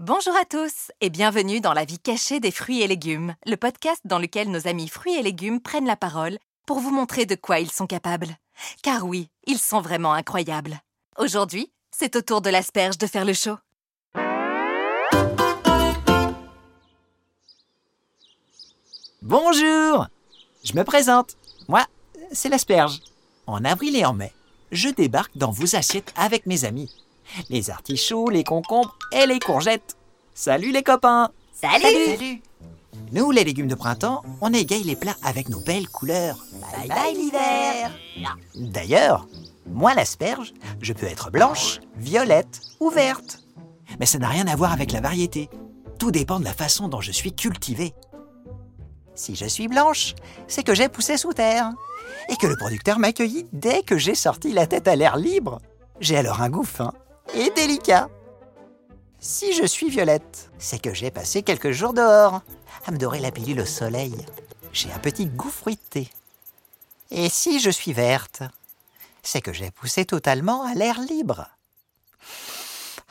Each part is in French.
Bonjour à tous et bienvenue dans la vie cachée des fruits et légumes, le podcast dans lequel nos amis fruits et légumes prennent la parole pour vous montrer de quoi ils sont capables. Car oui, ils sont vraiment incroyables. Aujourd'hui, c'est au tour de l'asperge de faire le show. Bonjour Je me présente. Moi, c'est l'asperge. En avril et en mai, je débarque dans vos assiettes avec mes amis. Les artichauts, les concombres et les courgettes. Salut les copains Salut, Salut Nous, les légumes de printemps, on égaye les plats avec nos belles couleurs. Bye bye l'hiver D'ailleurs, moi l'asperge, je peux être blanche, violette ou verte. Mais ça n'a rien à voir avec la variété. Tout dépend de la façon dont je suis cultivé. Si je suis blanche, c'est que j'ai poussé sous terre et que le producteur m'a accueilli dès que j'ai sorti la tête à l'air libre. J'ai alors un goût fin et délicat. Si je suis violette, c'est que j'ai passé quelques jours dehors à me dorer la pilule au soleil. J'ai un petit goût fruité. Et si je suis verte, c'est que j'ai poussé totalement à l'air libre.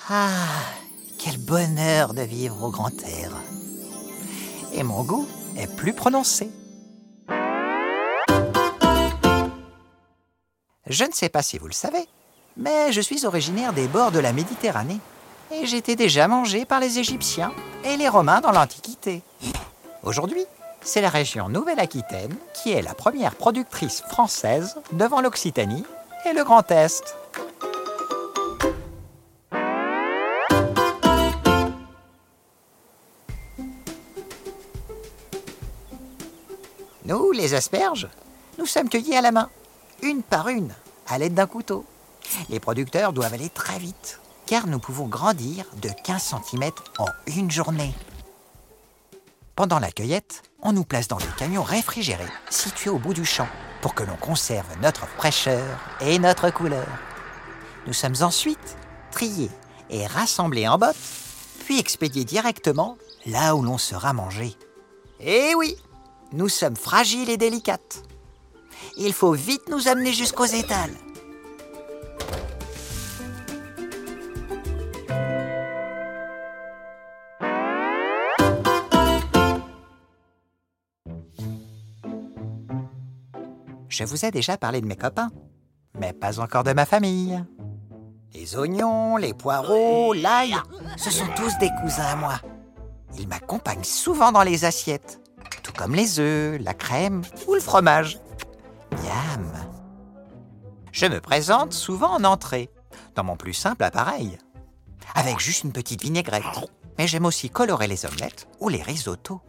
Ah, quel bonheur de vivre au grand air. Et mon goût est plus prononcé. Je ne sais pas si vous le savez, mais je suis originaire des bords de la Méditerranée. Et j'étais déjà mangé par les Égyptiens et les Romains dans l'Antiquité. Aujourd'hui, c'est la région Nouvelle-Aquitaine qui est la première productrice française devant l'Occitanie et le Grand Est. Nous, les asperges, nous sommes cueillis à la main, une par une, à l'aide d'un couteau. Les producteurs doivent aller très vite, car nous pouvons grandir de 15 cm en une journée. Pendant la cueillette, on nous place dans des camions réfrigérés, situés au bout du champ, pour que l'on conserve notre fraîcheur et notre couleur. Nous sommes ensuite triés et rassemblés en bottes, puis expédiés directement là où l'on sera mangé. Eh oui, nous sommes fragiles et délicates. Il faut vite nous amener jusqu'aux étals. Je vous ai déjà parlé de mes copains, mais pas encore de ma famille. Les oignons, les poireaux, l'ail, ce sont tous des cousins à moi. Ils m'accompagnent souvent dans les assiettes, tout comme les œufs, la crème ou le fromage. Miam Je me présente souvent en entrée, dans mon plus simple appareil, avec juste une petite vinaigrette. Mais j'aime aussi colorer les omelettes ou les risottos.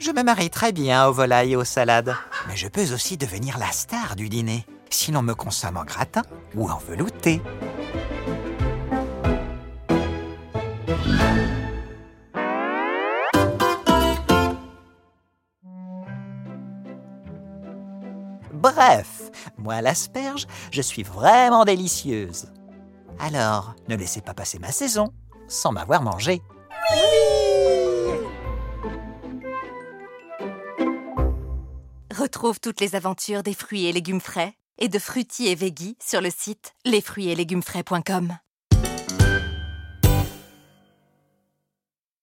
Je me marie très bien aux volailles et aux salades, mais je peux aussi devenir la star du dîner, si l'on me consomme en gratin ou en velouté. Bref, moi l'asperge, je suis vraiment délicieuse. Alors, ne laissez pas passer ma saison sans m'avoir mangé. Retrouve toutes les aventures des fruits et légumes frais et de fruitiers et veggies sur le site lesfruitsetlegumesfrais.com.